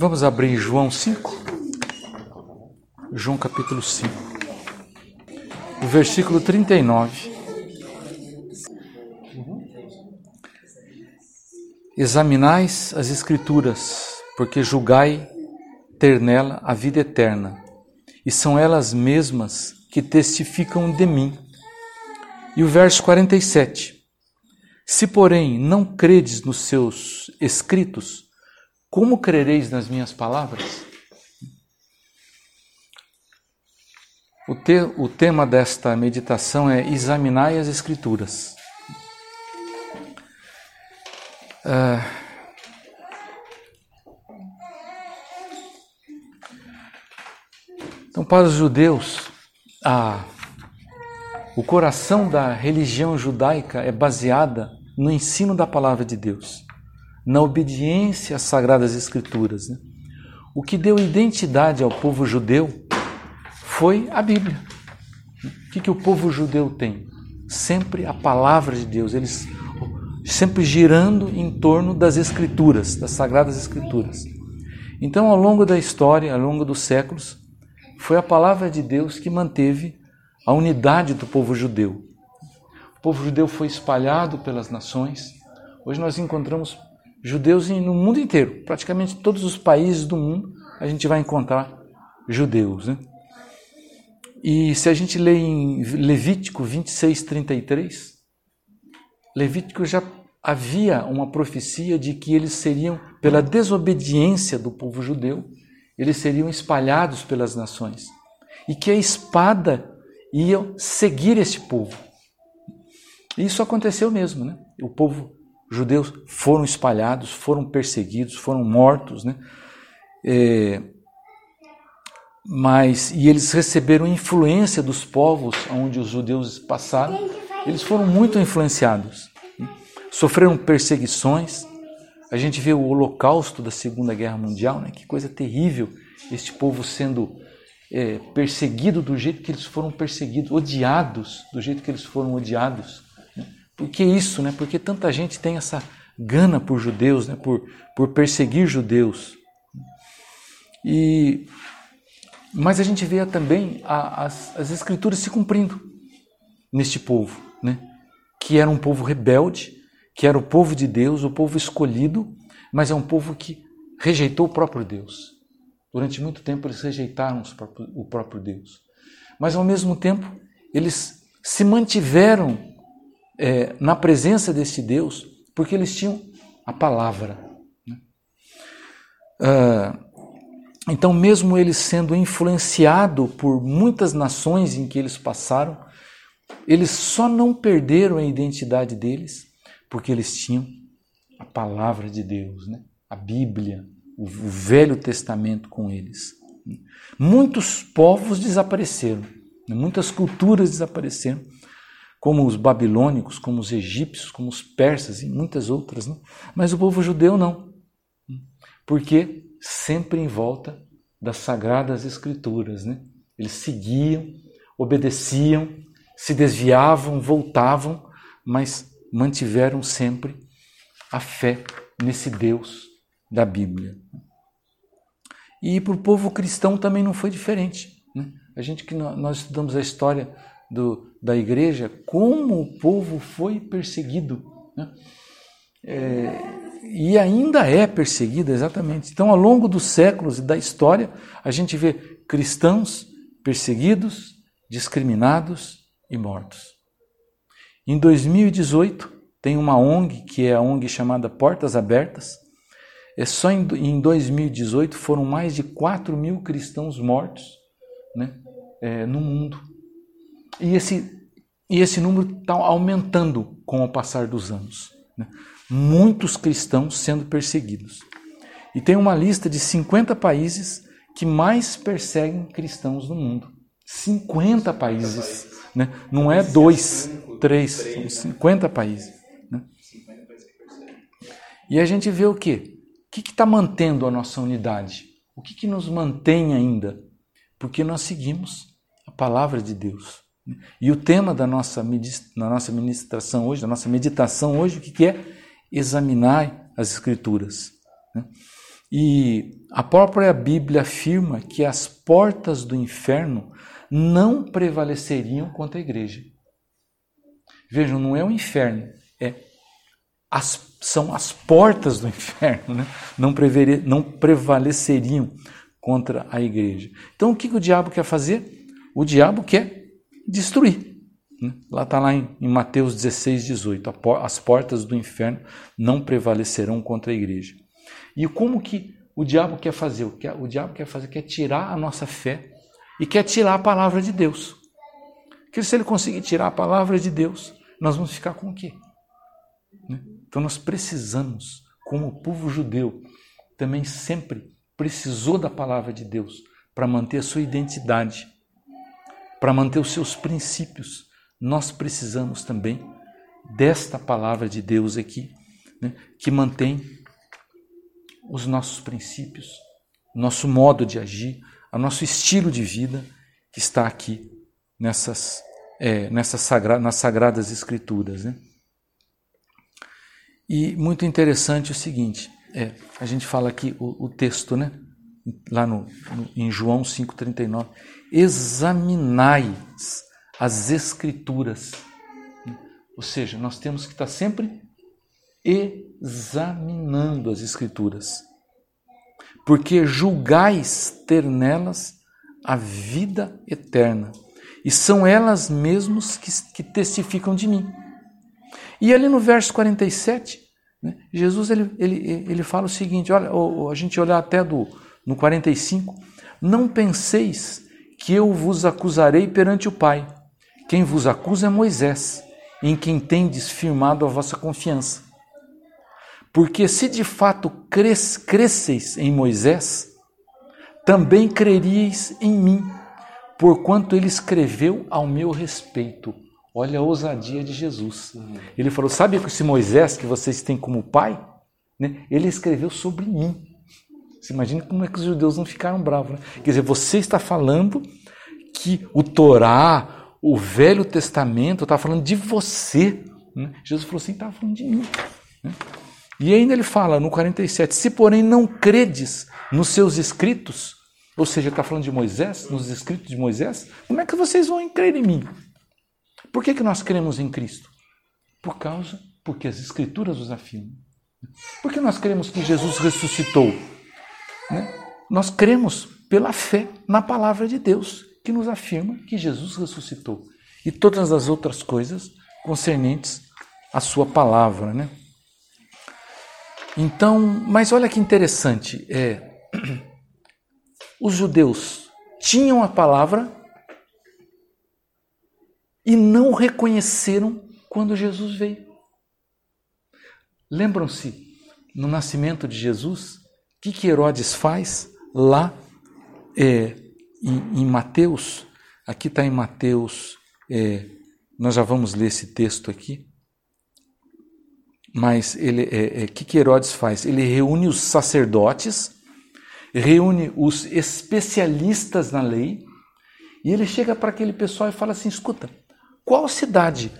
Vamos abrir João 5. João capítulo 5. O versículo 39. Examinais as Escrituras, porque julgai ter nela a vida eterna, e são elas mesmas que testificam de mim. E o verso 47. Se, porém, não credes nos seus escritos, como crereis nas minhas palavras? O, te, o tema desta meditação é examinai as Escrituras. Uh, então, para os judeus, a, o coração da religião judaica é baseada no ensino da palavra de Deus na obediência às Sagradas Escrituras. Né? O que deu identidade ao povo judeu foi a Bíblia. O que, que o povo judeu tem? Sempre a palavra de Deus, eles sempre girando em torno das Escrituras, das Sagradas Escrituras. Então, ao longo da história, ao longo dos séculos, foi a palavra de Deus que manteve a unidade do povo judeu. O povo judeu foi espalhado pelas nações. Hoje nós encontramos judeus no mundo inteiro, praticamente todos os países do mundo a gente vai encontrar judeus. Né? E se a gente lê em Levítico 26, 33, Levítico já havia uma profecia de que eles seriam, pela desobediência do povo judeu, eles seriam espalhados pelas nações. E que a espada ia seguir esse povo. E isso aconteceu mesmo, né? O povo judeus foram espalhados, foram perseguidos, foram mortos, né? É, mas e eles receberam influência dos povos onde os judeus passaram. Eles foram muito influenciados, né? sofreram perseguições. A gente vê o Holocausto da Segunda Guerra Mundial, né? Que coisa terrível! Este povo sendo é, perseguido do jeito que eles foram perseguidos, odiados do jeito que eles foram odiados. Por que isso, né? Porque tanta gente tem essa gana por judeus, né? Por, por perseguir judeus. E mas a gente vê também a, as, as escrituras se cumprindo neste povo, né? Que era um povo rebelde, que era o povo de Deus, o povo escolhido, mas é um povo que rejeitou o próprio Deus. Durante muito tempo eles rejeitaram o próprio Deus. Mas ao mesmo tempo eles se mantiveram é, na presença deste Deus, porque eles tinham a palavra. Né? Ah, então, mesmo eles sendo influenciados por muitas nações em que eles passaram, eles só não perderam a identidade deles porque eles tinham a palavra de Deus, né? a Bíblia, o Velho Testamento com eles. Muitos povos desapareceram, né? muitas culturas desapareceram, como os babilônicos, como os egípcios, como os persas e muitas outras. Né? Mas o povo judeu não, porque sempre em volta das sagradas escrituras. Né? Eles seguiam, obedeciam, se desviavam, voltavam, mas mantiveram sempre a fé nesse Deus da Bíblia. E para o povo cristão também não foi diferente. Né? A gente que nós estudamos a história do, da igreja, como o povo foi perseguido. Né? É, e ainda é perseguido, exatamente. Então, ao longo dos séculos e da história, a gente vê cristãos perseguidos, discriminados e mortos. Em 2018, tem uma ONG, que é a ONG chamada Portas Abertas. É só em, em 2018 foram mais de 4 mil cristãos mortos né, é, no mundo. E esse, e esse número está aumentando com o passar dos anos. Né? Muitos cristãos sendo perseguidos. E tem uma lista de 50 países que mais perseguem cristãos no mundo. 50 países. Né? Não é dois, três, são 50 países. Né? E a gente vê o quê? O que está mantendo a nossa unidade? O que, que nos mantém ainda? Porque nós seguimos a palavra de Deus. E o tema da nossa, da nossa ministração hoje, da nossa meditação hoje, o que é? Examinar as Escrituras. Né? E a própria Bíblia afirma que as portas do inferno não prevaleceriam contra a igreja. Vejam, não é o inferno, é as, são as portas do inferno, né? não, prever, não prevaleceriam contra a igreja. Então o que, que o diabo quer fazer? O diabo quer destruir. Né? Lá está lá em, Mateus 16, 18. As portas do inferno não prevalecerão contra a igreja. E como que o diabo quer fazer? O diabo quer fazer quer tirar a nossa fé e quer tirar a palavra de Deus. Que se ele conseguir tirar a palavra de Deus, nós vamos ficar com o quê? Né? Então nós precisamos, como o povo judeu, também sempre precisou da palavra de Deus para manter a sua identidade, para manter os seus princípios. Nós precisamos também desta palavra de Deus aqui, né, que mantém os nossos princípios, nosso modo de agir, o nosso estilo de vida que está aqui nessas, é, nessas sagra nas sagradas escrituras. Né? E muito interessante o seguinte, é, a gente fala aqui o, o texto, né? Lá no, no, em João 5,39, examinai as escrituras. Ou seja, nós temos que estar sempre examinando as escrituras. Porque julgais ter nelas a vida eterna. E são elas mesmas que, que testificam de mim. E ali no verso 47, né, Jesus ele, ele, ele fala o seguinte: olha, a gente olhar até do, no 45, não penseis que eu vos acusarei perante o Pai. Quem vos acusa é Moisés, em quem tendes firmado a vossa confiança. Porque se de fato cres, cresceis em Moisés, também creríeis em mim, porquanto ele escreveu ao meu respeito. Olha a ousadia de Jesus. Ele falou: Sabe esse Moisés que vocês têm como pai? Né? Ele escreveu sobre mim. Você imagina como é que os judeus não ficaram bravos. Né? Quer dizer, você está falando que o Torá, o Velho Testamento, está falando de você. Né? Jesus falou assim: estava falando de mim. Né? E ainda ele fala no 47: Se porém não credes nos seus escritos, ou seja, está falando de Moisés, nos escritos de Moisés, como é que vocês vão crer em mim? Por que, que nós cremos em Cristo? Por causa, porque as escrituras os afirmam. Por que nós cremos que Jesus ressuscitou? Né? Nós cremos pela fé na palavra de Deus, que nos afirma que Jesus ressuscitou. E todas as outras coisas concernentes à sua palavra. Né? Então, mas olha que interessante, é, os judeus tinham a palavra e não reconheceram quando Jesus veio. Lembram-se, no nascimento de Jesus, que, que Herodes faz lá é, em, em, Mateus? Aqui está em Mateus, é, nós já vamos ler esse texto aqui. Mas ele, é, é, que, que Herodes faz? Ele reúne os sacerdotes, reúne os especialistas na lei, e ele chega para aquele pessoal e fala assim: escuta, qual cidade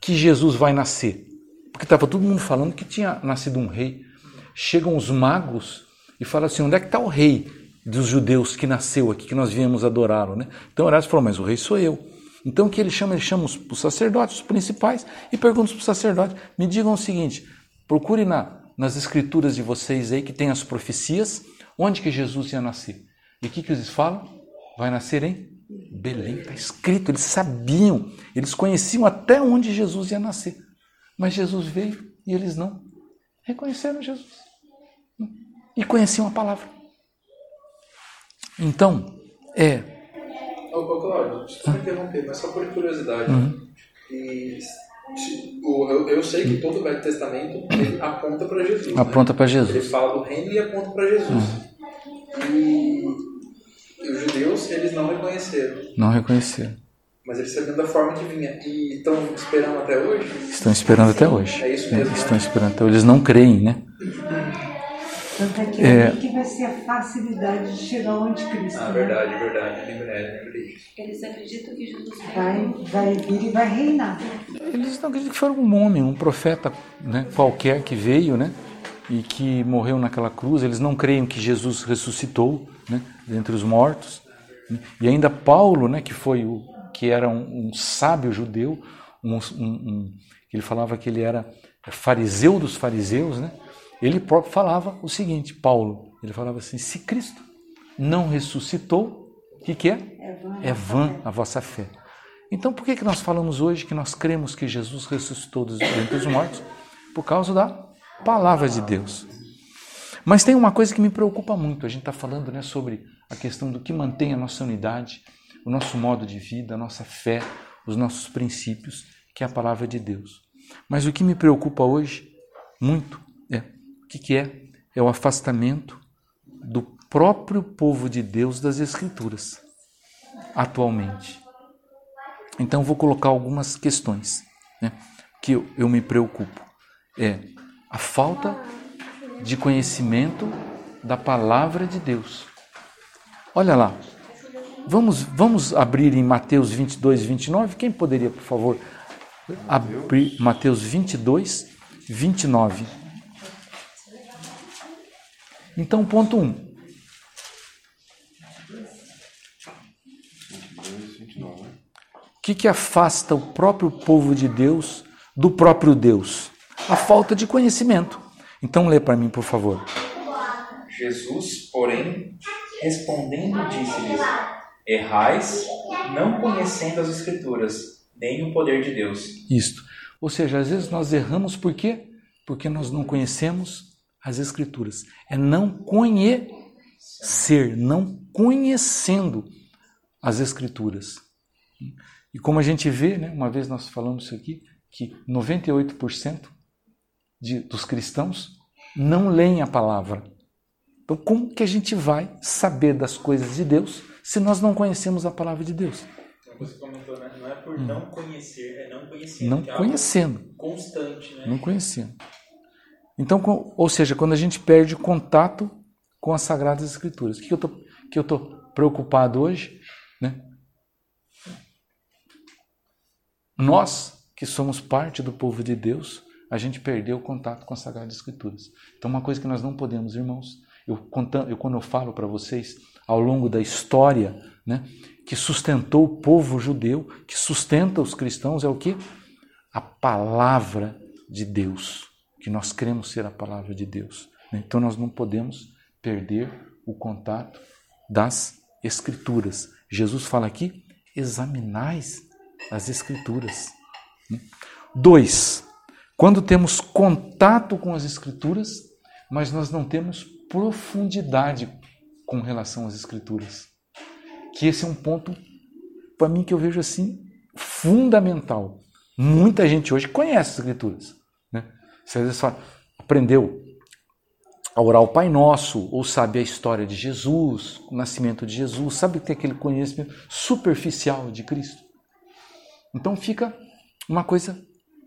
que Jesus vai nascer? Porque estava todo mundo falando que tinha nascido um rei. Chegam os magos e fala assim: onde é que está o rei dos judeus que nasceu aqui, que nós viemos adorá-lo? Né? Então Horácio falou: mas o rei sou eu. Então o que ele chama? Ele chama os, os sacerdotes, os principais, e pergunta para os sacerdotes: me digam o seguinte, procure na, nas escrituras de vocês aí que tem as profecias, onde que Jesus ia nascer. E o que, que eles falam? Vai nascer em Belém, está escrito, eles sabiam, eles conheciam até onde Jesus ia nascer. Mas Jesus veio e eles não reconheceram Jesus e conheciam a palavra. Então, é. Ô, ô Cláudio, desculpa interromper, mas só por curiosidade. Uhum. E, eu, eu, sei que todo o Velho Testamento aponta para Jesus. Né? Aponta né? para Jesus. Ele fala do reino e aponta para Jesus. Uhum. E, os judeus, eles não reconheceram. Não reconheceram. Mas eles sabiam da forma que vinha. E estão esperando até hoje? Estão esperando até hoje. É isso mesmo. É, estão esperando até hoje. Eles não creem, né? Tanto é que é, que vai ser a facilidade de chegar ao anticristo. Ah, né? verdade, verdade. Lembrei, Eles acreditam que Jesus vai, vai vir e vai reinar. Eles não acreditam que foi um homem, um profeta né, qualquer que veio, né? e que morreu naquela cruz, eles não creem que Jesus ressuscitou né, dentre os mortos. E ainda Paulo, né, que foi o que era um, um sábio judeu, um, um, ele falava que ele era fariseu dos fariseus, né? Ele próprio falava o seguinte, Paulo, ele falava assim: se Cristo não ressuscitou, o que, que é? É vã, é vã a vossa fé. Então, por que, que nós falamos hoje que nós cremos que Jesus ressuscitou dos, dentre os mortos? Por causa da palavra de Deus. Mas tem uma coisa que me preocupa muito. A gente está falando né, sobre a questão do que mantém a nossa unidade, o nosso modo de vida, a nossa fé, os nossos princípios, que é a palavra de Deus. Mas o que me preocupa hoje muito que, que é? É o afastamento do próprio povo de Deus das Escrituras atualmente. Então vou colocar algumas questões né, que eu, eu me preocupo. É a falta de conhecimento da palavra de Deus. Olha lá, vamos, vamos abrir em Mateus 22, 29. Quem poderia, por favor, abrir Mateus 22, 29? Então, ponto 1. Um. O que, que afasta o próprio povo de Deus do próprio Deus? A falta de conhecimento. Então, lê para mim, por favor. Jesus, porém, respondendo, disse-lhes: Errais, não conhecendo as Escrituras, nem o poder de Deus. Isto. Ou seja, às vezes nós erramos por quê? Porque nós não conhecemos as Escrituras. É não conhecer, não conhecendo as Escrituras. E como a gente vê, né, uma vez nós falamos isso aqui, que 98% de, dos cristãos não leem a palavra. Então, como que a gente vai saber das coisas de Deus se nós não conhecemos a palavra de Deus? Você comentou, né? Não é por hum. não conhecer, é não conhecendo. Não é conhecendo. Constante, né? Não conhecendo. Então, ou seja, quando a gente perde contato com as Sagradas Escrituras. O que eu tô, que eu estou preocupado hoje? Né? Nós, que somos parte do povo de Deus, a gente perdeu o contato com as Sagradas Escrituras. Então, uma coisa que nós não podemos, irmãos, eu, eu quando eu falo para vocês, ao longo da história, né, que sustentou o povo judeu, que sustenta os cristãos, é o que? A palavra de Deus, que nós cremos ser a palavra de Deus. Então, nós não podemos perder o contato das Escrituras. Jesus fala aqui: examinais as Escrituras. Dois, quando temos contato com as Escrituras, mas nós não temos profundidade com relação às Escrituras. Que esse é um ponto, para mim, que eu vejo assim, fundamental. Muita gente hoje conhece as Escrituras. Você às vezes aprendeu a orar o Pai Nosso, ou sabe a história de Jesus, o nascimento de Jesus, sabe tem aquele conhecimento superficial de Cristo. Então fica uma coisa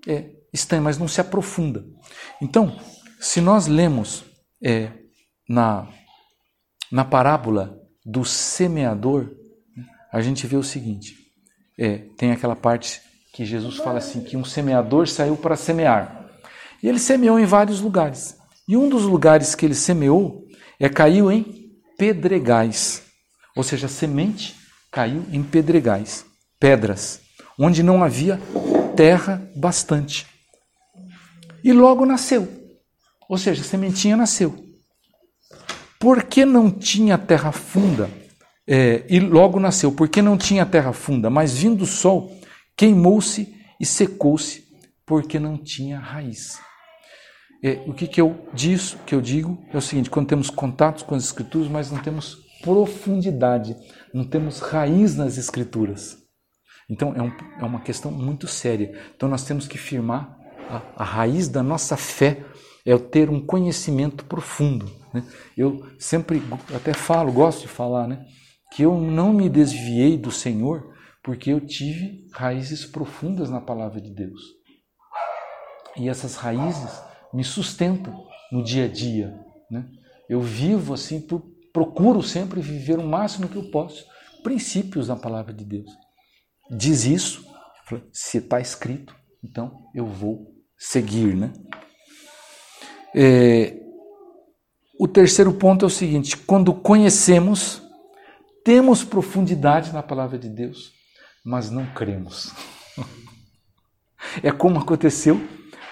é, estranha, mas não se aprofunda. Então, se nós lemos é, na, na parábola do semeador, a gente vê o seguinte: é, tem aquela parte que Jesus fala assim: que um semeador saiu para semear. E ele semeou em vários lugares. E um dos lugares que ele semeou é caiu em pedregais. Ou seja, a semente caiu em pedregais, pedras onde não havia terra bastante. E logo nasceu. Ou seja, a sementinha nasceu. Porque não tinha terra funda, é, e logo nasceu, porque não tinha terra funda, mas vindo o sol, queimou-se e secou-se, porque não tinha raiz. É, o que, que eu disso, que eu digo é o seguinte: quando temos contatos com as escrituras, mas não temos profundidade, não temos raiz nas escrituras. Então é, um, é uma questão muito séria. Então nós temos que firmar a, a raiz da nossa fé é o ter um conhecimento profundo. Né? Eu sempre até falo, gosto de falar, né? que eu não me desviei do Senhor porque eu tive raízes profundas na palavra de Deus. E essas raízes me sustentam no dia a dia. Né? Eu vivo assim, procuro sempre viver o máximo que eu posso princípios na palavra de Deus diz isso, se está escrito, então eu vou seguir, né? É, o terceiro ponto é o seguinte: quando conhecemos, temos profundidade na palavra de Deus, mas não cremos. É como aconteceu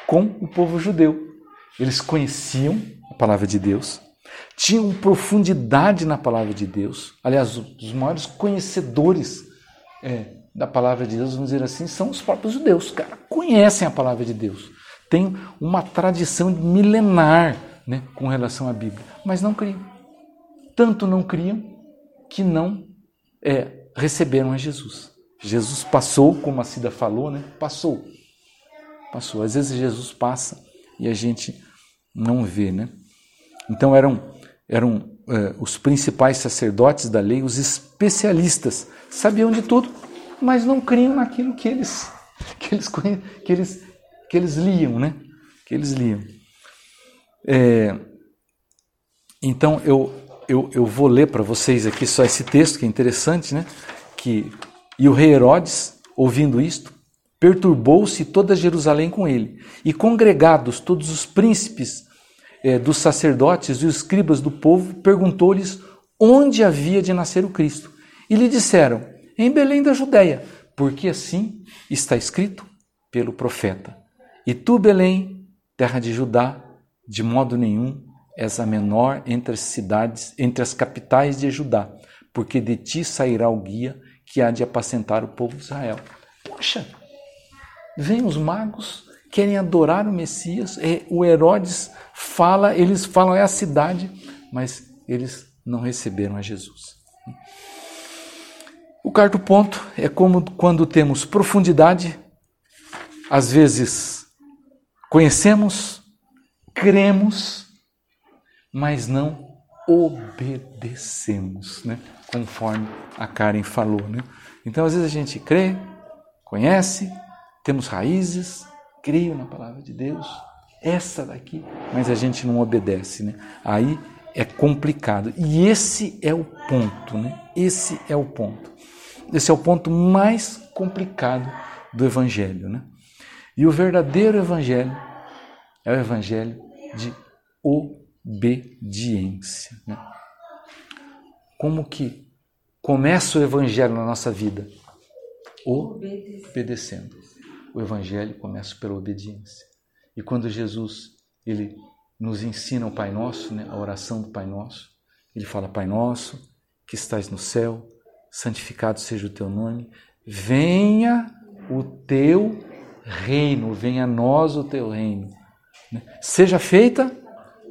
com o povo judeu. Eles conheciam a palavra de Deus, tinham profundidade na palavra de Deus. Aliás, os maiores conhecedores é, da palavra de Deus, vamos dizer assim, são os próprios judeus. Cara, conhecem a palavra de Deus. Tem uma tradição milenar né, com relação à Bíblia, mas não criam. Tanto não criam que não é, receberam a Jesus. Jesus passou, como a Cida falou, né? Passou. Passou. Às vezes Jesus passa e a gente não vê, né? Então eram, eram é, os principais sacerdotes da lei, os especialistas, sabiam de tudo, mas não criam naquilo que eles, que eles, que eles, que eles liam, né? Que eles liam. É, então eu, eu, eu vou ler para vocês aqui só esse texto que é interessante, né? Que e o rei Herodes, ouvindo isto, perturbou-se toda Jerusalém com ele, e congregados todos os príncipes é, dos sacerdotes e os escribas do povo, perguntou-lhes onde havia de nascer o Cristo. E lhe disseram: Em Belém da Judéia, porque assim está escrito pelo profeta. E tu, Belém, terra de Judá, de modo nenhum és a menor entre as cidades, entre as capitais de Judá, porque de ti sairá o guia que há de apacentar o povo de Israel. Poxa, vem os magos, querem adorar o Messias, o Herodes fala, eles falam é a cidade, mas eles não receberam a Jesus. O quarto ponto é como quando temos profundidade, às vezes conhecemos, cremos, mas não obedecemos, né? conforme a Karen falou. Né? Então, às vezes a gente crê, conhece, temos raízes, creio na palavra de Deus, essa daqui, mas a gente não obedece. Né? Aí é complicado. E esse é o ponto, né? Esse é o ponto. Esse é o ponto mais complicado do Evangelho. Né? E o verdadeiro Evangelho é o Evangelho de obediência. Né? Como que começa o Evangelho na nossa vida? Obedecendo. O Evangelho começa pela obediência. E quando Jesus ele nos ensina o Pai Nosso, né, a oração do Pai Nosso, ele fala: Pai Nosso, que estás no céu, santificado seja o teu nome, venha o teu reino, venha a nós o teu reino. Né? Seja feita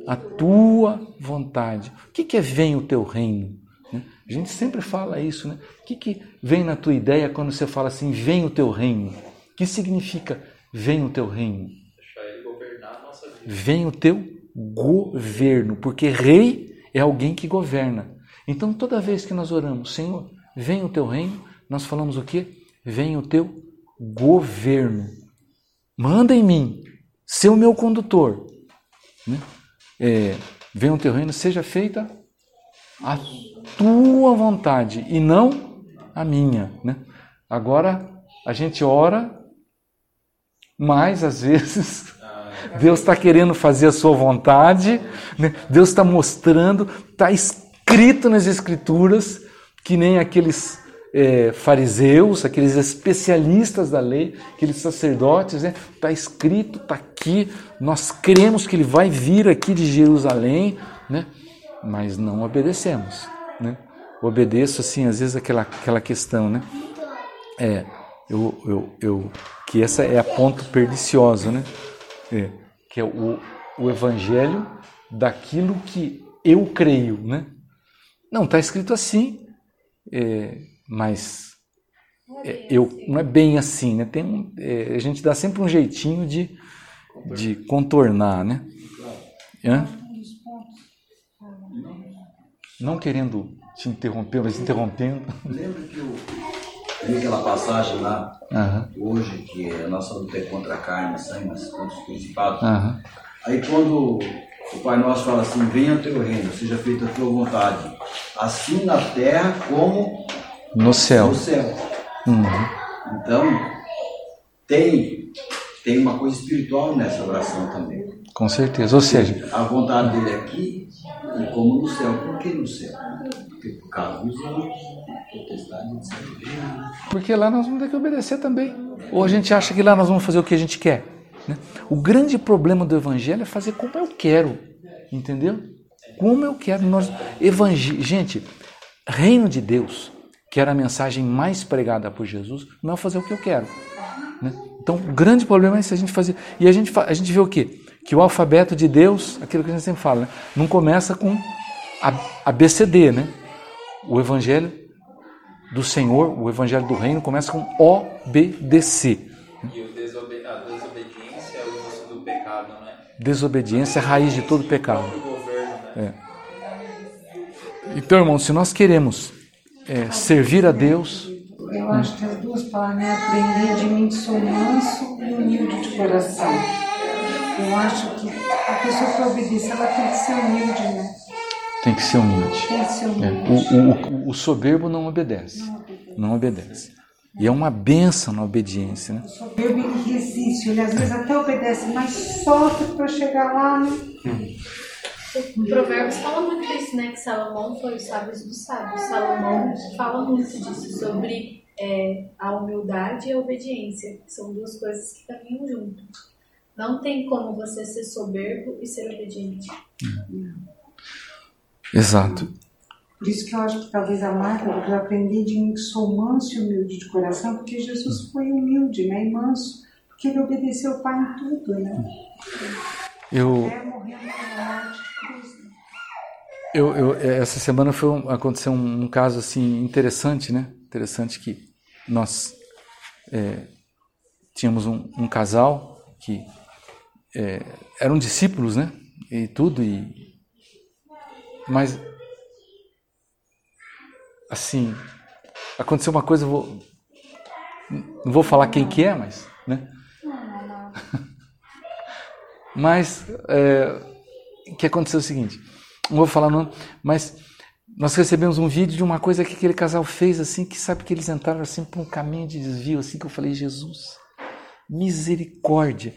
a tua vontade. O que é venha o teu reino? Né? A gente sempre fala isso, né? O que, que vem na tua ideia quando você fala assim, vem o teu reino? O que significa vem o teu reino? Vem o teu governo, porque rei é alguém que governa. Então toda vez que nós oramos, Senhor, vem o teu reino, nós falamos o quê? Vem o teu governo. Manda em mim, ser o meu condutor. Né? É, vem o teu reino, seja feita a tua vontade e não a minha. Né? Agora a gente ora, mas às vezes Deus está querendo fazer a sua vontade, né? Deus está mostrando, está escrito nas Escrituras, que nem aqueles é, fariseus, aqueles especialistas da lei, aqueles sacerdotes, né? Está escrito, está aqui, nós cremos que ele vai vir aqui de Jerusalém, né? Mas não obedecemos, né? Obedeço, assim, às vezes aquela, aquela questão, né? É, eu, eu, eu, que essa é a ponto pernicioso, né? É, que é o, o evangelho daquilo que eu creio, né? Não, está escrito assim, é, mas é, eu, não é bem assim, né? Tem um, é, a gente dá sempre um jeitinho de, de contornar, né? Hã? Não querendo te interromper, mas interrompendo. Lembra que eu li aquela passagem lá, uhum. hoje, que a nossa luta é contra a carne, sangue, mas contra os principados. Uhum. Aí quando o Pai Nosso fala assim, venha o teu reino, seja feita a tua vontade, assim na terra como no céu. No céu. Uhum. Então, tem tem uma coisa espiritual nessa oração também. Com certeza. Ou seja, a vontade dele aqui e como no céu. Por que no céu? Porque por causa dos anjos. Porque lá nós vamos ter que obedecer também. Ou a gente acha que lá nós vamos fazer o que a gente quer. Né? O grande problema do evangelho é fazer como eu quero. Entendeu? Como eu quero. Nós. Gente, reino de Deus, que era a mensagem mais pregada por Jesus, não é fazer o que eu quero. Né? Então, o grande problema é se a gente fazer. E a gente, a gente vê o quê? Que o alfabeto de Deus, aquilo que a gente sempre fala, né? não começa com a BCD, né? O evangelho do Senhor, o evangelho do reino, começa com obedecer. E desobe a desobediência é o início do pecado, né? Desobediência é a raiz de todo pecado. Governo, né? É. Então, irmão, se nós queremos é, servir a Deus, eu acho que as duas palavras, né? Aprender de mim que sou manso e humilde de coração. Eu acho que a pessoa que obedece, ela tem que ser humilde, né? Tem que ser humilde. Tem que ser humilde. É, o, o, o, soberbo não obedece. Não obedece. Não obedece. E é uma benção na obediência, né? O soberbo ele resiste, ele às vezes até obedece, mas sofre para chegar lá, né? O Provérbios fala muito disso, né? Que Salomão foi o sábio dos sábios. Salomão fala muito disso, sobre é, a humildade e a obediência, que são duas coisas que caminham junto. Não tem como você ser soberbo e ser obediente. Exato. Por isso que eu acho que talvez a marca do que eu aprendi de mim que sou manso e humilde de coração, porque Jesus foi humilde né, e manso, porque ele obedeceu o Pai em tudo, né? Eu, Até morrendo na cruz. né? eu, eu, essa semana foi um, aconteceu um, um caso assim interessante, né? Interessante que nós é, tínhamos um, um casal que é, eram discípulos, né? E tudo e mas assim aconteceu uma coisa, eu vou, não vou falar quem que é, mas, né? Mas é, que aconteceu é o seguinte, não vou falar não, mas nós recebemos um vídeo de uma coisa que aquele casal fez assim, que sabe que eles entraram assim por um caminho de desvio, assim que eu falei, Jesus, misericórdia.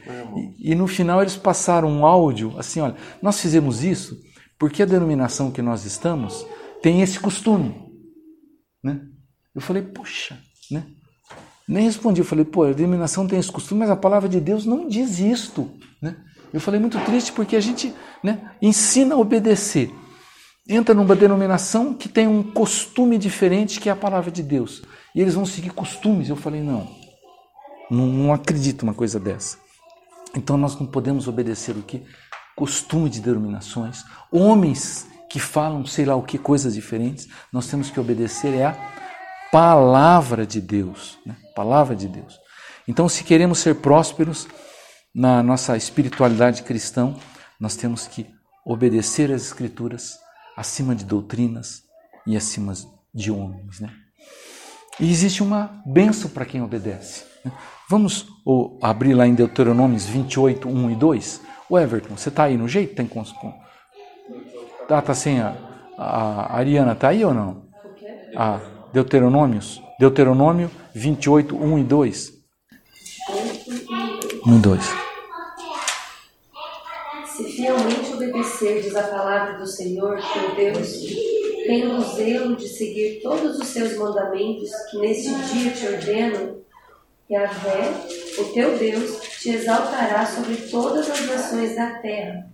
E, e no final eles passaram um áudio assim, olha, nós fizemos isso porque a denominação que nós estamos tem esse costume, né? Eu falei, poxa, né? Nem respondi, eu falei, pô, a denominação tem esse costume, mas a palavra de Deus não diz isto, né? Eu falei muito triste porque a gente né, ensina a obedecer. Entra numa denominação que tem um costume diferente que é a palavra de Deus. E eles vão seguir costumes. Eu falei, não, não, não acredito uma coisa dessa. Então nós não podemos obedecer o que? Costume de denominações. Homens que falam sei lá o que, coisas diferentes. Nós temos que obedecer é a palavra de Deus. Né? Palavra de Deus. Então, se queremos ser prósperos, na nossa espiritualidade cristã, nós temos que obedecer às Escrituras acima de doutrinas e acima de homens. Né? E existe uma benção para quem obedece. Né? Vamos abrir lá em Deuteronômios 28, 1 e 2? O Everton, você está aí no jeito? Tem cons... Tá, tá sem a, a Ariana, está aí ou não? A Deuteronômios? Deuteronômio 28, 1 e 2. 1 e 2 se fielmente obedecerdes a palavra do Senhor, teu Deus, tendo zelo de seguir todos os seus mandamentos que neste dia te ordeno, Yahvé, o teu Deus, te exaltará sobre todas as nações da terra.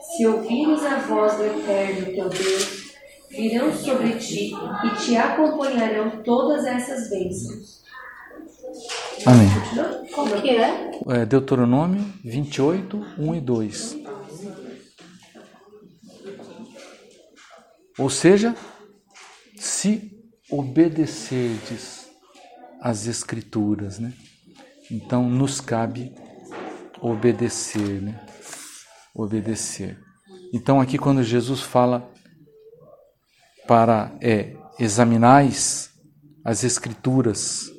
Se ouvires a voz do Eterno, teu Deus, virão sobre ti e te acompanharão todas essas bênçãos. Amém. Como que é? É Deuteronômio 28, 1 e 2. Ou seja, se obedecerdes às Escrituras, né? Então nos cabe obedecer, né? Obedecer. Então aqui quando Jesus fala para é, examinais as Escrituras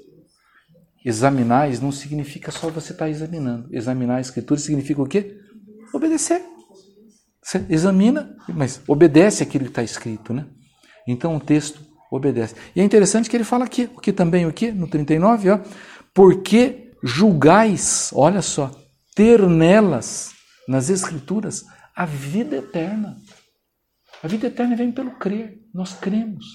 Examinais não significa só você estar tá examinando. Examinar a escritura significa o quê? Obedecer. Você examina, mas obedece aquilo que está escrito, né? Então o texto obedece. E é interessante que ele fala aqui, o que também o que no 39, ó, porque julgais, olha só, ter nelas, nas Escrituras, a vida eterna. A vida eterna vem pelo crer, nós cremos.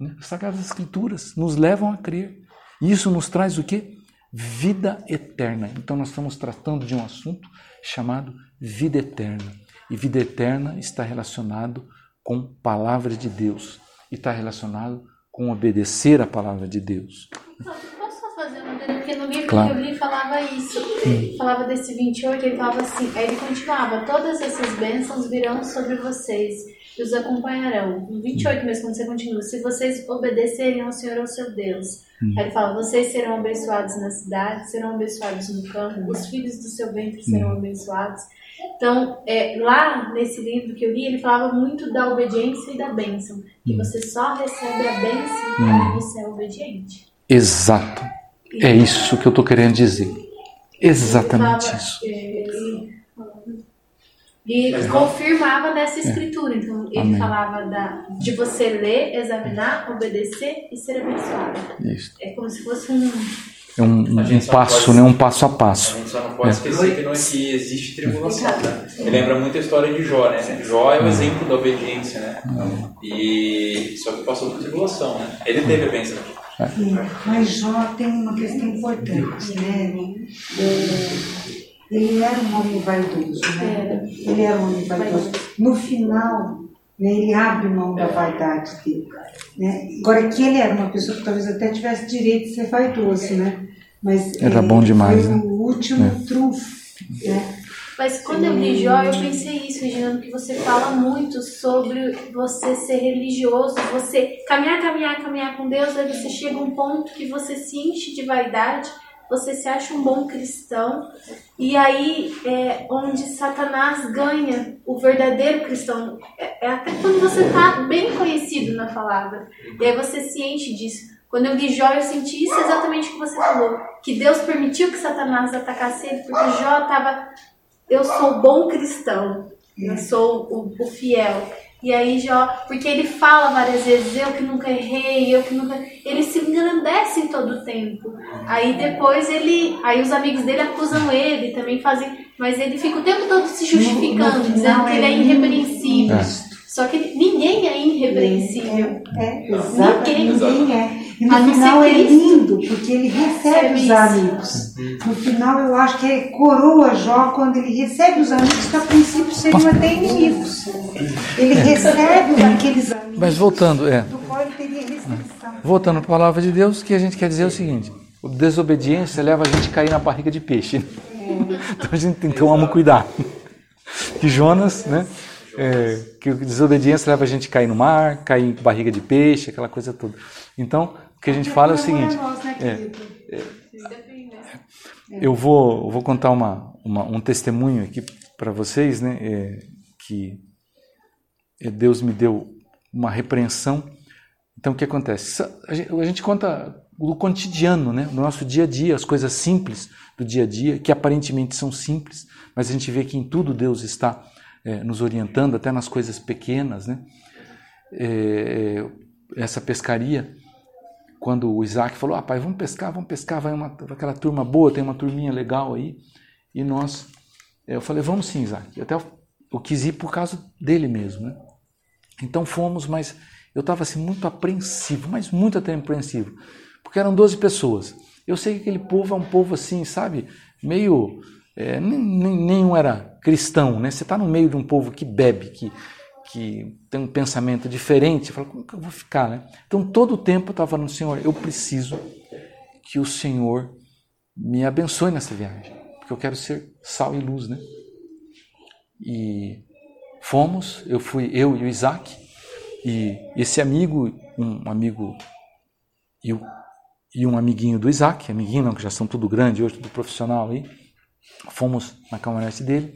Né? As Sagradas Escrituras nos levam a crer. E isso nos traz o quê? Vida eterna. Então nós estamos tratando de um assunto chamado vida eterna. E vida eterna está relacionado com palavra de Deus e está relacionado com obedecer a palavra de Deus. Uma Porque no livro claro. que eu li falava isso. Hum. Falava desse 28, ele falava assim, aí ele continuava, todas essas bênçãos virão sobre vocês e os acompanharão. No 28 mesmo, quando você continua, se vocês obedecerem ao Senhor, ao seu Deus. Hum. Aí ele fala, vocês serão abençoados na cidade, serão abençoados no campo, os filhos do seu ventre serão hum. abençoados. Então, é, lá nesse livro que eu li, ele falava muito da obediência e da bênção. Que hum. você só recebe a bênção quando hum. você é obediente. Exato. É isso que eu estou querendo dizer. Exatamente isso. É, e confirmava nessa escritura. Então, ele Amém. falava da, de você ler, examinar, obedecer e ser abençoado. Isso. É como se fosse um é um, um passo, pode, né? um passo a passo. A gente só não pode é. esquecer que, não, é que existe tribulação. Né? Ele lembra muito a história de Jó, né? Jó é o exemplo da obediência, né? E só que passou por tribulação, né? Ele teve a bênção. É. Mas Jó tem uma questão importante, né? É, ele era um homem vaidoso, né? Ele era um homem vaidoso. No final, né, ele abre mão da vaidade dele. Né? Agora, que ele era uma pessoa que talvez até tivesse direito de ser vaidoso, né? Mas era bom demais. Foi né? o último é. trunfo. Né? Mas quando eu li Jó, eu pensei isso, Reginaldo, que você fala muito sobre você ser religioso, você caminhar, caminhar, caminhar com Deus, aí você chega a um ponto que você se enche de vaidade você se acha um bom cristão, e aí é onde Satanás ganha o verdadeiro cristão. É, é até quando você está bem conhecido na palavra, e aí você se enche disso. Quando eu li Jó, eu senti isso exatamente o que você falou, que Deus permitiu que Satanás atacasse ele, porque Jó estava, eu sou bom cristão, eu sou o, o fiel. E aí Jó, porque ele fala várias vezes, eu que nunca errei, eu que nunca. Ele se engrandece em todo o tempo. Aí depois ele. Aí os amigos dele acusam ele, também fazem. Mas ele fica o tempo todo se justificando, dizendo que ele é irrepreensível. É. Só que ninguém é irrepreensível. É, é ninguém. ninguém é. E no final é lindo, porque ele recebe os amigos. No final eu acho que é coroa Jó quando ele recebe os amigos que a princípio seriam até inimigos. Ele recebe aqueles amigos. Mas voltando, é. Do qual ele teria restrição. Voltando para a palavra de Deus, o que a gente quer dizer é o seguinte: a desobediência leva a gente a cair na barriga de peixe. É. Então a gente tem que tomar cuidado. Que Jonas, né? É, que a desobediência leva a gente a cair no mar, cair em barriga de peixe, aquela coisa toda. Então, que a gente fala é o seguinte: né, é, é, eu vou, vou contar uma, uma, um testemunho aqui para vocês, né? É, que Deus me deu uma repreensão. Então, o que acontece? A gente, conta do cotidiano, né? do nosso dia a dia, as coisas simples do dia a dia, que aparentemente são simples, mas a gente vê que em tudo Deus está é, nos orientando, até nas coisas pequenas. Né? É, essa pescaria, quando o Isaac falou: ah, pai, vamos pescar, vamos pescar, vai uma, aquela turma boa, tem uma turminha legal aí. E nós, é, eu falei: vamos sim, Isaac. Eu até eu quis ir por causa dele mesmo. Né? Então fomos, mas eu estava assim, muito apreensivo, mas muito até apreensivo, porque eram 12 pessoas. Eu sei que aquele povo é um povo assim, sabe, meio é, nenhum era cristão, né? Você está no meio de um povo que bebe, que, que tem um pensamento diferente. Fala, como que eu vou ficar, né? Então, todo o tempo eu estava falando, Senhor, eu preciso que o Senhor me abençoe nessa viagem, porque eu quero ser sal e luz, né? E fomos, eu fui, eu e o Isaac, e esse amigo, um amigo e, e um amiguinho do Isaac, amiguinho não, que já são tudo grande hoje, tudo profissional aí, Fomos na caminhonete dele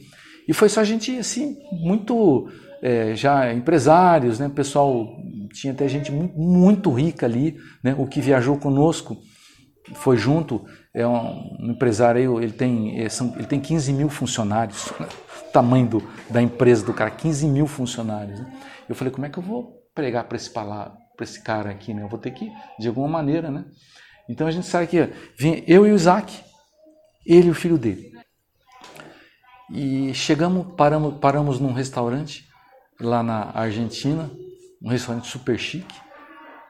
e foi só gente assim, muito é, já empresários, né? pessoal, tinha até gente muito, rica ali, né? O que viajou conosco foi junto, é um, empresário ele tem, é, são, ele tem 15 mil funcionários, né? tamanho do, da empresa do cara, 15 mil funcionários. Né? Eu falei, como é que eu vou pregar para esse, para esse cara aqui, né? Eu vou ter que, de alguma maneira, né? Então a gente sai aqui, vem eu e o Isaac, ele e o filho dele. E chegamos, paramos, paramos num restaurante lá na Argentina, um restaurante super chique.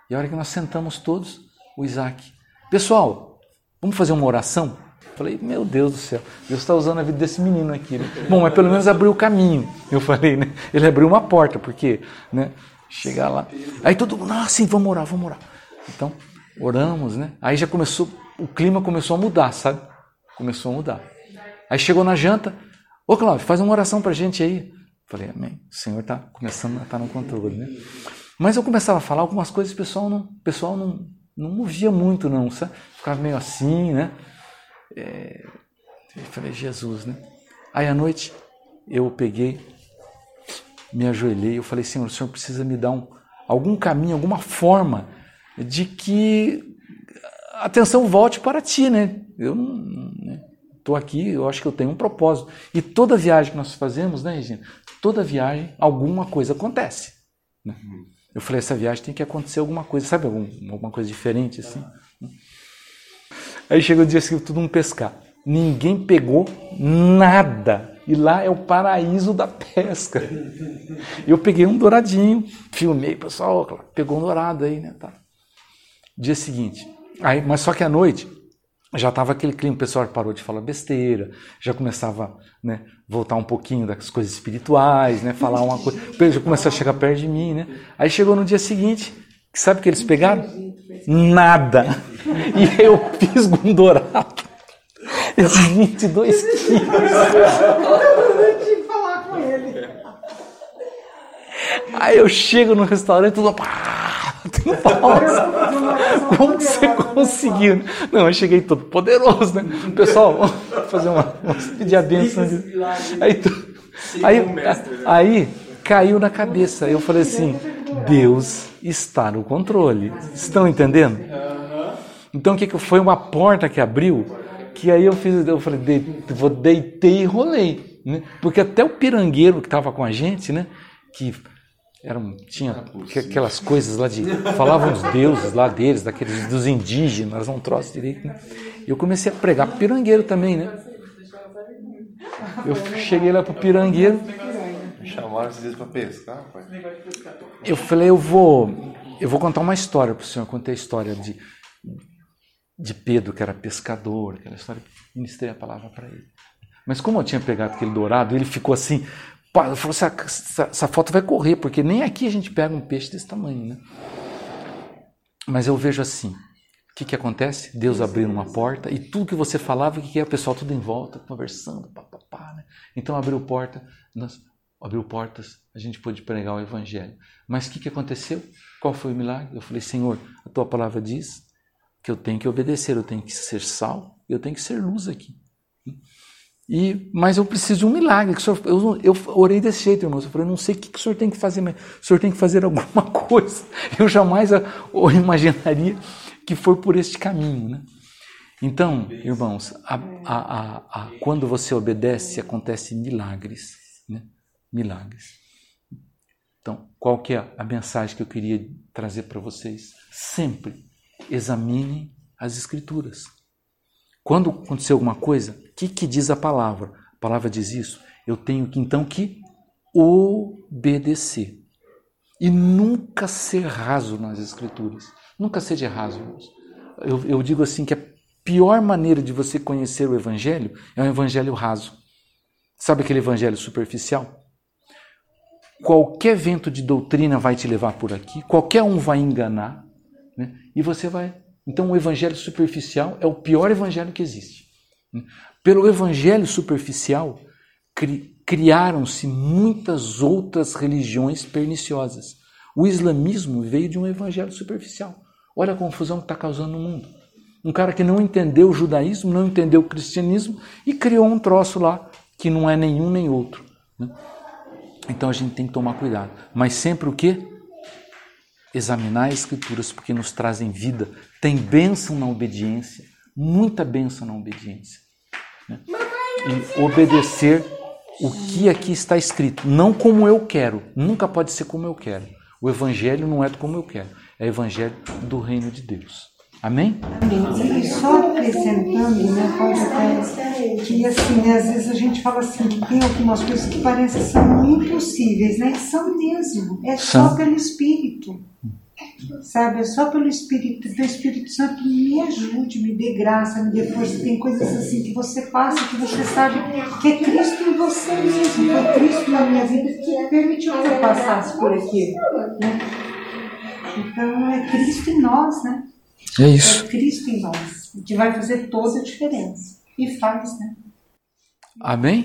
E a hora que nós sentamos todos, o Isaac, pessoal, vamos fazer uma oração? Falei, meu Deus do céu, Deus está usando a vida desse menino aqui. Né? Bom, mas pelo menos abriu o caminho. Eu falei, né? Ele abriu uma porta, porque, né? Chegar lá. Aí todo mundo, ah, sim, vamos orar, vamos orar. Então, oramos, né? Aí já começou, o clima começou a mudar, sabe? Começou a mudar. Aí chegou na janta, ô Cláudio, faz uma oração pra gente aí. Falei, amém. O Senhor está começando a estar tá no controle, né? Mas eu começava a falar algumas coisas, o pessoal não, o pessoal não, não movia muito, não, sabe? Ficava meio assim, né? É, eu falei, Jesus, né? Aí à noite eu peguei, me ajoelhei, eu falei, Senhor, o Senhor precisa me dar um, algum caminho, alguma forma de que a atenção volte para ti, né? Eu não estou aqui, eu acho que eu tenho um propósito. E toda viagem que nós fazemos, né, Regina? Toda viagem, alguma coisa acontece. Né? Eu falei, essa viagem tem que acontecer alguma coisa, sabe? Algum, alguma coisa diferente assim. Aí chega o dia seguinte, todo mundo pescar. Ninguém pegou nada. E lá é o paraíso da pesca. Eu peguei um douradinho, filmei, pessoal, pegou um dourado aí, né? Tá. Dia seguinte. Aí, mas só que à noite já estava aquele clima, o pessoal parou de falar besteira, já começava né, voltar um pouquinho das coisas espirituais, né, falar uma coisa, já começou a chegar perto de mim, né? Aí chegou no dia seguinte, sabe o que eles pegaram? Nada. E eu fiz um dourado. Esses 22 quilos. Eu tinha que falar com ele. Aí eu chego no restaurante, tudo. Pá, Como você conseguiu? Não, eu cheguei todo poderoso, né? Pessoal, vamos fazer uma. Vamos pedir a bênção. Aí, tu, aí, aí caiu na cabeça. Eu falei assim: Deus está no controle. Estão entendendo? Então o que, que foi uma porta que abriu? Que aí eu fiz, eu falei, de, vou deitei e rolei, né? Porque até o pirangueiro que estava com a gente, né? Que eram, tinha aquelas coisas lá de. Falavam os deuses lá deles, daqueles dos indígenas, um troço direito. Né? E eu comecei a pregar pro pirangueiro também, né? Eu cheguei lá pro pirangueiro. Chamaram esses dias para pescar, pai? Eu falei, eu vou, eu vou contar uma história para o senhor. Eu contei a história de, de Pedro, que era pescador, aquela história. Ministrei a palavra para ele. Mas como eu tinha pegado aquele dourado, ele ficou assim. Falou, essa, essa, essa foto vai correr, porque nem aqui a gente pega um peixe desse tamanho, né? Mas eu vejo assim. O que, que acontece? Deus abriu uma porta e tudo que você falava, o que, que é? O pessoal tudo em volta, conversando, papapá, né? Então abriu porta, nós abriu portas, a gente pôde pregar o Evangelho. Mas o que, que aconteceu? Qual foi o milagre? Eu falei, Senhor, a tua palavra diz que eu tenho que obedecer, eu tenho que ser sal, eu tenho que ser luz aqui. E, mas eu preciso de um milagre. Que senhor, eu, eu orei desse jeito, irmãos. Eu falei, não sei o que, que o senhor tem que fazer, mas o senhor tem que fazer alguma coisa. Eu jamais eu imaginaria que foi por este caminho. Né? Então, irmãos, a, a, a, quando você obedece, acontecem milagres. Né? milagres. Então, qual que é a mensagem que eu queria trazer para vocês? Sempre examine as escrituras. Quando acontecer alguma coisa, o que, que diz a palavra? A palavra diz isso. Eu tenho que então que obedecer. E nunca ser raso nas escrituras. Nunca seja raso. Eu, eu digo assim que a pior maneira de você conhecer o evangelho é um evangelho raso. Sabe aquele evangelho superficial? Qualquer vento de doutrina vai te levar por aqui, qualquer um vai enganar, né? e você vai. Então, o evangelho superficial é o pior evangelho que existe. Pelo evangelho superficial, cri criaram-se muitas outras religiões perniciosas. O islamismo veio de um evangelho superficial. Olha a confusão que está causando no mundo. Um cara que não entendeu o judaísmo, não entendeu o cristianismo e criou um troço lá que não é nenhum nem outro. Né? Então a gente tem que tomar cuidado. Mas sempre o que? Examinar as escrituras, porque nos trazem vida. Tem bênção na obediência, muita bênção na obediência. Né? E obedecer o que aqui está escrito, não como eu quero, nunca pode ser como eu quero. O evangelho não é como eu quero, é o evangelho do reino de Deus. Amém? Amém. E só acrescentando, né, pode até, que assim, né, às vezes a gente fala assim, que tem algumas coisas que parecem que são impossíveis, né? São mesmo. É só pelo Espírito. Sabe, é só pelo Espírito, do Espírito Santo me ajude, me dê graça, me dê força. Tem coisas assim que você passa, que você sabe que é Cristo em você mesmo. Foi Cristo na minha vida que permitiu que eu passasse por aquilo. Né? Então é Cristo em nós, né? É isso. É Cristo em nós, que vai fazer toda a diferença. E faz, né? Amém?